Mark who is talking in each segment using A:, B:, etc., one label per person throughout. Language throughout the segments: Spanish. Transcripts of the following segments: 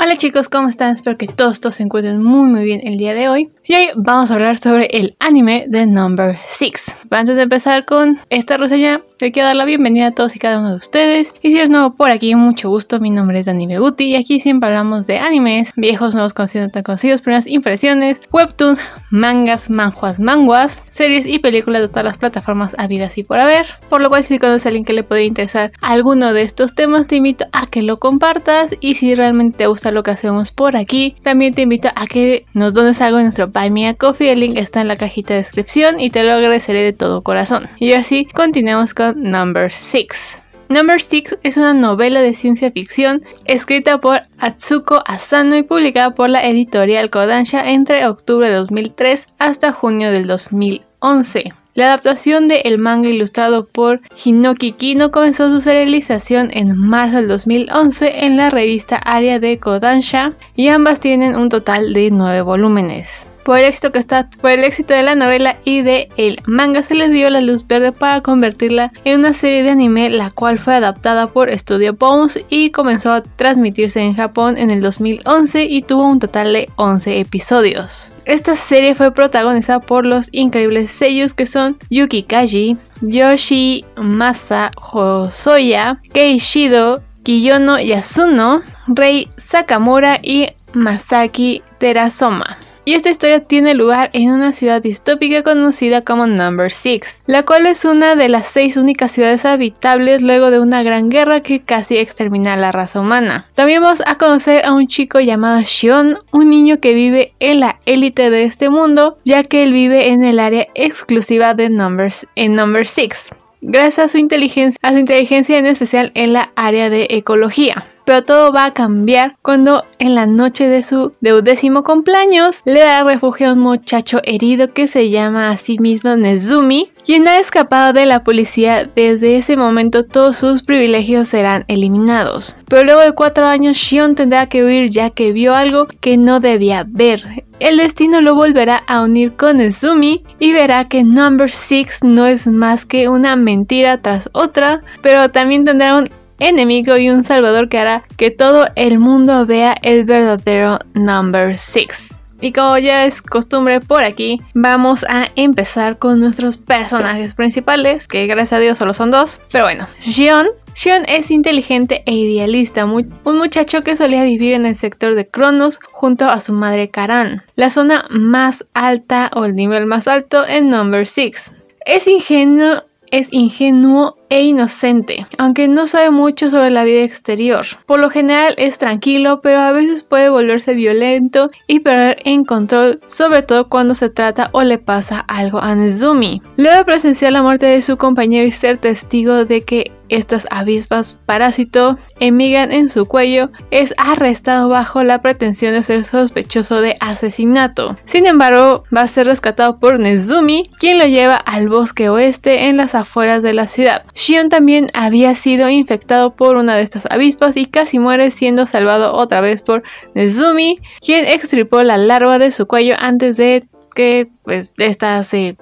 A: Hola chicos, ¿cómo están? Espero que todos, todos se encuentren muy muy bien el día de hoy. Y hoy vamos a hablar sobre el anime de Number 6. Antes de empezar con esta reseña, le quiero dar la bienvenida a todos y cada uno de ustedes. Y si eres nuevo por aquí, mucho gusto. Mi nombre es Dani Beguti y aquí siempre hablamos de animes, viejos, nuevos conocidos, tan conocidos, primeras impresiones, webtoons, mangas, manjuas, manguas, series y películas de todas las plataformas habidas y por haber. Por lo cual, si conoces a alguien que le podría interesar alguno de estos temas, te invito a que lo compartas. Y si realmente te gusta lo que hacemos por aquí, también te invito a que nos dones algo en nuestro Buy Me a Coffee. El link está en la cajita de descripción y te lo agradeceré de todo corazón. Y así continuemos con Number 6. Number 6 es una novela de ciencia ficción escrita por Atsuko Asano y publicada por la editorial Kodansha entre octubre de 2003 hasta junio del 2011. La adaptación de el manga ilustrado por Hinoki Kino comenzó su serialización en marzo del 2011 en la revista Aria de Kodansha y ambas tienen un total de 9 volúmenes por el éxito que está, por el éxito de la novela y de el manga se les dio la luz verde para convertirla en una serie de anime la cual fue adaptada por Studio Bones y comenzó a transmitirse en Japón en el 2011 y tuvo un total de 11 episodios. Esta serie fue protagonizada por los increíbles sellos que son Yuki Kaji, Yoshi Masa Hosoya, Keishido, Kiyono Yasuno, Rei Sakamura y Masaki Terasoma y esta historia tiene lugar en una ciudad distópica conocida como Number 6, la cual es una de las seis únicas ciudades habitables luego de una gran guerra que casi extermina a la raza humana. También vamos a conocer a un chico llamado Shion, un niño que vive en la élite de este mundo, ya que él vive en el área exclusiva de Numbers en Number 6 gracias a su inteligencia, a su inteligencia en especial en la área de ecología pero todo va a cambiar cuando en la noche de su deudécimo cumpleaños le da refugio a un muchacho herido que se llama a sí mismo Nezumi, quien ha escapado de la policía. Desde ese momento todos sus privilegios serán eliminados. Pero luego de cuatro años Shion tendrá que huir ya que vio algo que no debía ver. El destino lo volverá a unir con Nezumi y verá que Number 6 no es más que una mentira tras otra, pero también tendrá un enemigo y un salvador que hará que todo el mundo vea el verdadero Number 6. Y como ya es costumbre por aquí, vamos a empezar con nuestros personajes principales, que gracias a Dios solo son dos. Pero bueno, Xion. Xion es inteligente e idealista, un muchacho que solía vivir en el sector de Cronos junto a su madre Karan, la zona más alta o el nivel más alto en Number 6. Es ingenuo es ingenuo e inocente, aunque no sabe mucho sobre la vida exterior. Por lo general es tranquilo, pero a veces puede volverse violento y perder en control, sobre todo cuando se trata o le pasa algo a Nezumi. Luego de presenciar la muerte de su compañero y ser testigo de que estas avispas parásito emigran en su cuello, es arrestado bajo la pretensión de ser sospechoso de asesinato. Sin embargo, va a ser rescatado por Nezumi, quien lo lleva al bosque oeste en las afueras de la ciudad. Shion también había sido infectado por una de estas avispas y casi muere siendo salvado otra vez por Nezumi, quien extripó la larva de su cuello antes de que pues esta se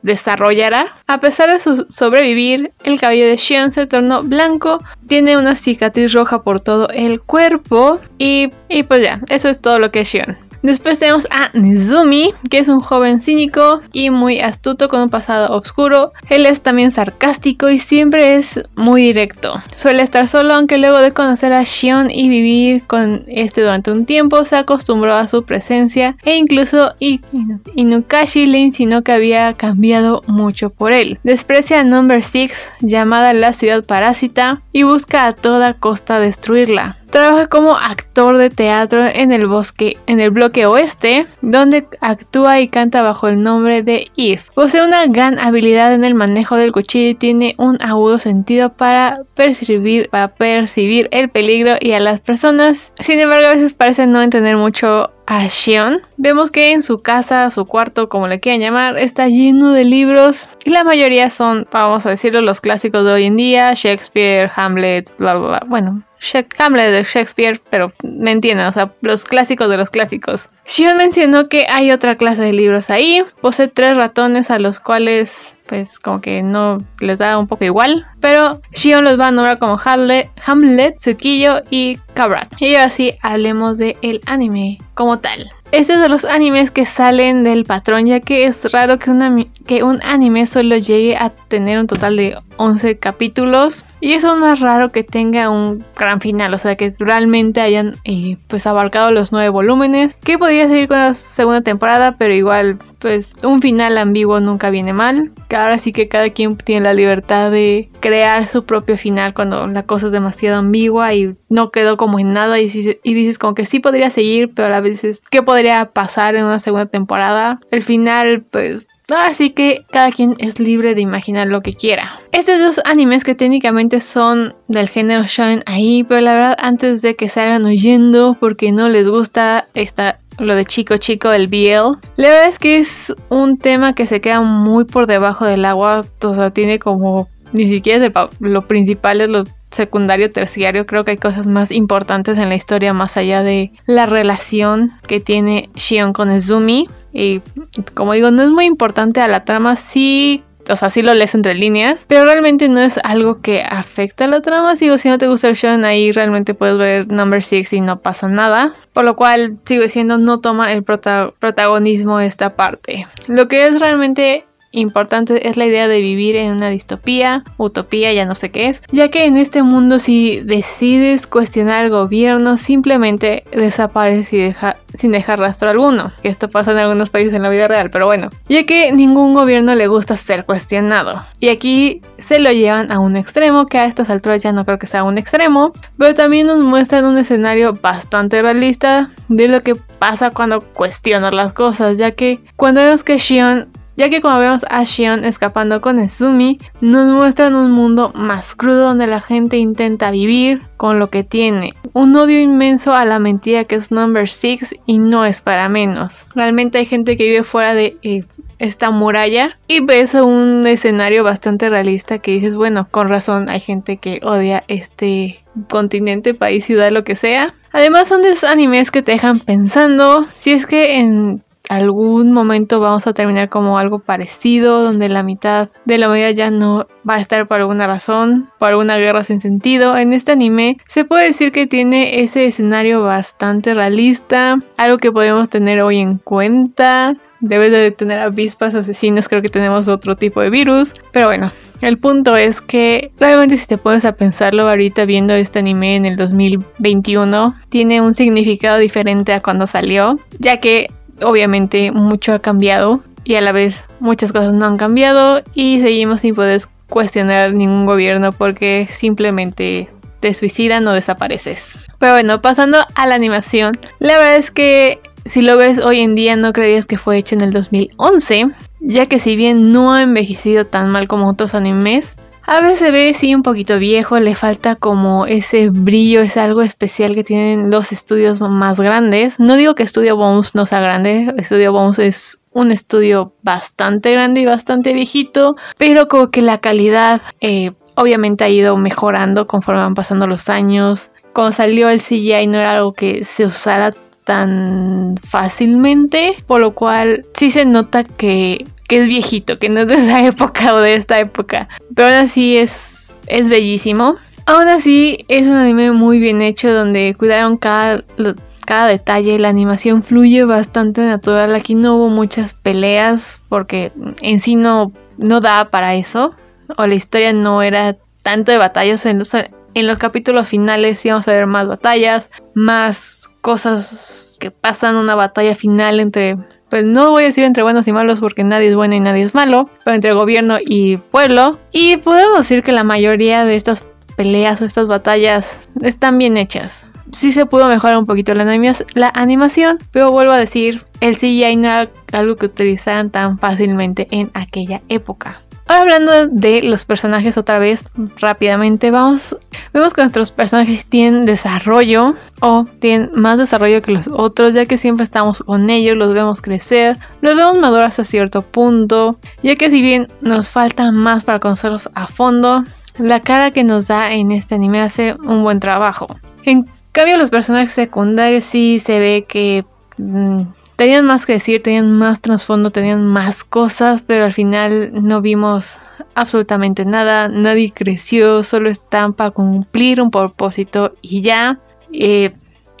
A: desarrollará. A pesar de sobrevivir, el cabello de Shion se tornó blanco, tiene una cicatriz roja por todo el cuerpo y, y pues ya, eso es todo lo que es Shion. Después tenemos a Nizumi, que es un joven cínico y muy astuto con un pasado oscuro. Él es también sarcástico y siempre es muy directo. Suele estar solo, aunque luego de conocer a Shion y vivir con este durante un tiempo, se acostumbró a su presencia e incluso Inukashi le insinuó que había cambiado mucho por él. Desprecia a Number 6, llamada la ciudad parásita, y busca a toda costa destruirla. Trabaja como actor de teatro en el bosque, en el bloque oeste, donde actúa y canta bajo el nombre de Eve. Posee una gran habilidad en el manejo del cuchillo y tiene un agudo sentido para percibir, para percibir el peligro y a las personas. Sin embargo, a veces parece no entender mucho a Shion, vemos que en su casa, su cuarto, como le quieran llamar, está lleno de libros y la mayoría son, vamos a decirlo, los clásicos de hoy en día, Shakespeare, Hamlet, bla, bla, bla. Bueno, Hamlet de Shakespeare, pero me entienden, o sea, los clásicos de los clásicos. Shion mencionó que hay otra clase de libros ahí, posee tres ratones a los cuales pues como que no les da un poco igual. Pero Shion los va a nombrar como Hamlet, Hamlet y Kabrat. Y ahora sí, hablemos del el anime como tal. Este es de los animes que salen del patrón, ya que es raro que, que un anime solo llegue a tener un total de 11 capítulos. Y es aún más raro que tenga un gran final, o sea, que realmente hayan eh, pues abarcado los 9 volúmenes. Que podría seguir con la segunda temporada, pero igual pues un final ambiguo nunca viene mal. Ahora sí que cada quien tiene la libertad de crear su propio final cuando la cosa es demasiado ambigua y no quedó como en nada y, y dices como que sí podría seguir, pero a la vez ¿qué podría pasar en una segunda temporada? El final pues Así que cada quien es libre de imaginar lo que quiera. Estos dos animes que técnicamente son del género shonen ahí, pero la verdad antes de que salgan huyendo porque no les gusta esta lo de chico chico del BL. La verdad es que es un tema que se queda muy por debajo del agua, o sea, tiene como ni siquiera es lo principal es lo secundario, terciario, creo que hay cosas más importantes en la historia más allá de la relación que tiene Shion con Izumi. Y como digo, no es muy importante a la trama, sí o sea, sí lo lees entre líneas, pero realmente no es algo que afecta a la trama. Sigo, si no te gusta el show, ahí realmente puedes ver Number 6 y no pasa nada. Por lo cual, sigo diciendo, no toma el protagonismo esta parte. Lo que es realmente importante es la idea de vivir en una distopía, utopía, ya no sé qué es, ya que en este mundo si decides cuestionar al gobierno simplemente desapareces y deja, sin dejar rastro alguno, esto pasa en algunos países en la vida real, pero bueno, ya que ningún gobierno le gusta ser cuestionado. Y aquí se lo llevan a un extremo, que a estas alturas ya no creo que sea un extremo, pero también nos muestran un escenario bastante realista de lo que pasa cuando cuestionas las cosas, ya que cuando vemos que Shion ya que como vemos a Shion escapando con Izumi, nos muestran un mundo más crudo donde la gente intenta vivir con lo que tiene. Un odio inmenso a la mentira que es Number 6 y no es para menos. Realmente hay gente que vive fuera de eh, esta muralla y ves un escenario bastante realista que dices, bueno, con razón hay gente que odia este continente, país, ciudad, lo que sea. Además son de esos animes que te dejan pensando si es que en algún momento vamos a terminar como algo parecido, donde la mitad de la humanidad ya no va a estar por alguna razón, por alguna guerra sin sentido. En este anime se puede decir que tiene ese escenario bastante realista, algo que podemos tener hoy en cuenta. Debes de tener avispas asesinas, creo que tenemos otro tipo de virus, pero bueno, el punto es que realmente si te pones a pensarlo ahorita viendo este anime en el 2021, tiene un significado diferente a cuando salió, ya que obviamente mucho ha cambiado y a la vez muchas cosas no han cambiado y seguimos sin poder cuestionar ningún gobierno porque simplemente te suicidan o desapareces. Pero bueno, pasando a la animación, la verdad es que si lo ves hoy en día no creerías que fue hecho en el 2011, ya que si bien no ha envejecido tan mal como otros animes, a veces se ve sí un poquito viejo, le falta como ese brillo, es algo especial que tienen los estudios más grandes. No digo que Studio Bones no sea grande, Studio Bones es un estudio bastante grande y bastante viejito, pero como que la calidad eh, obviamente ha ido mejorando conforme van pasando los años. Cuando salió el CGI no era algo que se usara tan fácilmente, por lo cual sí se nota que que es viejito, que no es de esa época o de esta época. Pero aún así es, es bellísimo. Aún así es un anime muy bien hecho donde cuidaron cada, cada detalle, la animación fluye bastante natural. Aquí no hubo muchas peleas porque en sí no, no da para eso. O la historia no era tanto de batallas. En los, en los capítulos finales íbamos a ver más batallas, más cosas que pasan una batalla final entre pues no voy a decir entre buenos y malos porque nadie es bueno y nadie es malo, pero entre gobierno y pueblo. Y podemos decir que la mayoría de estas peleas o estas batallas están bien hechas. Sí se pudo mejorar un poquito la, animación, pero vuelvo a decir, el CGI no era algo que utilizaran tan fácilmente en aquella época. Ahora hablando de los personajes otra vez rápidamente, vamos, vemos que nuestros personajes tienen desarrollo o tienen más desarrollo que los otros, ya que siempre estamos con ellos, los vemos crecer, los vemos madurar hasta cierto punto, ya que si bien nos falta más para conocerlos a fondo, la cara que nos da en este anime hace un buen trabajo. En cambio, los personajes secundarios sí se ve que... Mm, tenían más que decir, tenían más trasfondo, tenían más cosas, pero al final no vimos absolutamente nada, nadie creció, solo están para cumplir un propósito y ya. Eh,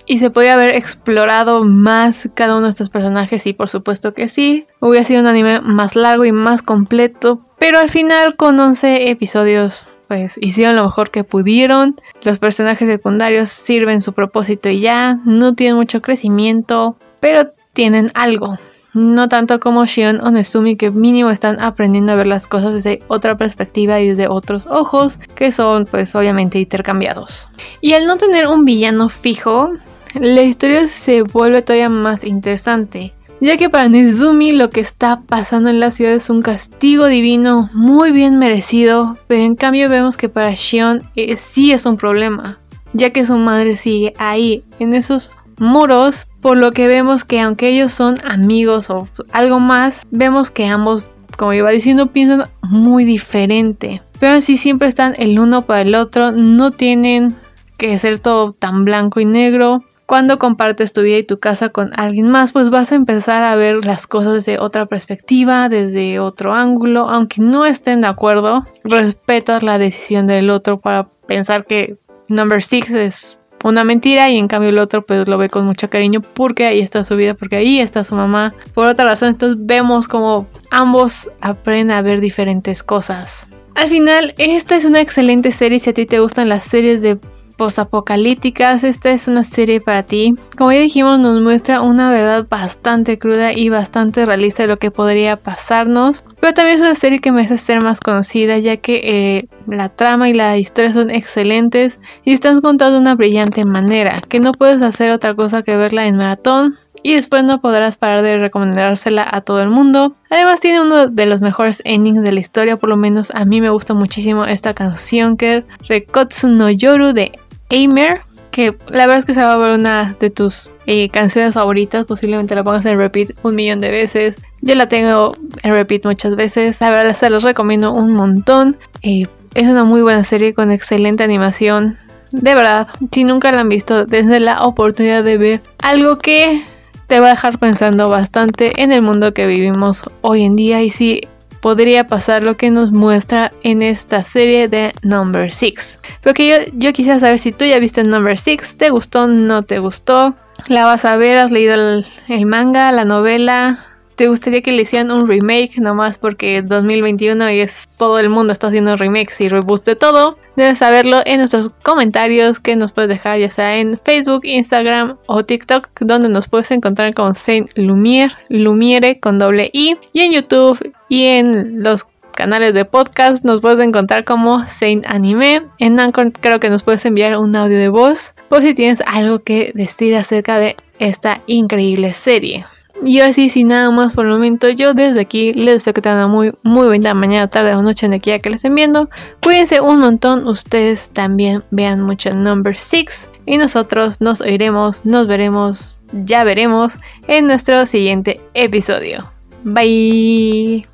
A: y se podía haber explorado más cada uno de estos personajes y por supuesto que sí. Hubiera sido un anime más largo y más completo, pero al final con 11 episodios pues hicieron lo mejor que pudieron. Los personajes secundarios sirven su propósito y ya, no tienen mucho crecimiento, pero tienen algo. No tanto como Shion o Nesumi que mínimo están aprendiendo a ver las cosas desde otra perspectiva y desde otros ojos, que son pues obviamente intercambiados. Y al no tener un villano fijo, la historia se vuelve todavía más interesante ya que para Nezumi lo que está pasando en la ciudad es un castigo divino muy bien merecido, pero en cambio vemos que para Shion eh, sí es un problema, ya que su madre sigue ahí, en esos muros, por lo que vemos que aunque ellos son amigos o algo más, vemos que ambos, como iba diciendo, piensan muy diferente, pero así siempre están el uno para el otro, no tienen que ser todo tan blanco y negro, cuando compartes tu vida y tu casa con alguien más, pues vas a empezar a ver las cosas desde otra perspectiva, desde otro ángulo, aunque no estén de acuerdo, respetas la decisión del otro para pensar que Number Six es una mentira y en cambio el otro pues lo ve con mucho cariño porque ahí está su vida, porque ahí está su mamá. Por otra razón, entonces vemos como ambos aprenden a ver diferentes cosas. Al final, esta es una excelente serie si a ti te gustan las series de posapocalípticas, esta es una serie para ti. Como ya dijimos, nos muestra una verdad bastante cruda y bastante realista de lo que podría pasarnos. Pero también es una serie que me ser más conocida, ya que eh, la trama y la historia son excelentes y están contadas de una brillante manera, que no puedes hacer otra cosa que verla en maratón y después no podrás parar de recomendársela a todo el mundo. Además tiene uno de los mejores endings de la historia, por lo menos a mí me gusta muchísimo esta canción que es Rekotsu no Yoru de Aimer, que la verdad es que se va a ver una de tus eh, canciones favoritas, posiblemente la pongas en repeat un millón de veces. Yo la tengo en repeat muchas veces, la verdad se los recomiendo un montón. Eh, es una muy buena serie con excelente animación. De verdad, si nunca la han visto, desde la oportunidad de ver algo que te va a dejar pensando bastante en el mundo que vivimos hoy en día y si podría pasar lo que nos muestra en esta serie de Number 6. Porque yo, yo quisiera saber si tú ya viste Number 6, ¿te gustó? ¿No te gustó? ¿La vas a ver? ¿Has leído el, el manga, la novela? ¿Te gustaría que le hicieran un remake nomás porque 2021 y es todo el mundo está haciendo remakes y reboots de todo? Debes saberlo en nuestros comentarios que nos puedes dejar ya sea en Facebook, Instagram o TikTok donde nos puedes encontrar con Saint Lumiere, Lumiere con doble I y en YouTube y en los canales de podcast nos puedes encontrar como Saint Anime. En Anchor creo que nos puedes enviar un audio de voz por si tienes algo que decir acerca de esta increíble serie. Y ahora sí, sin nada más por el momento, yo desde aquí les deseo que tengan una muy, muy buena mañana, tarde o noche en aquí que les estén viendo. Cuídense un montón, ustedes también vean mucho Number 6 y nosotros nos oiremos, nos veremos, ya veremos en nuestro siguiente episodio. Bye.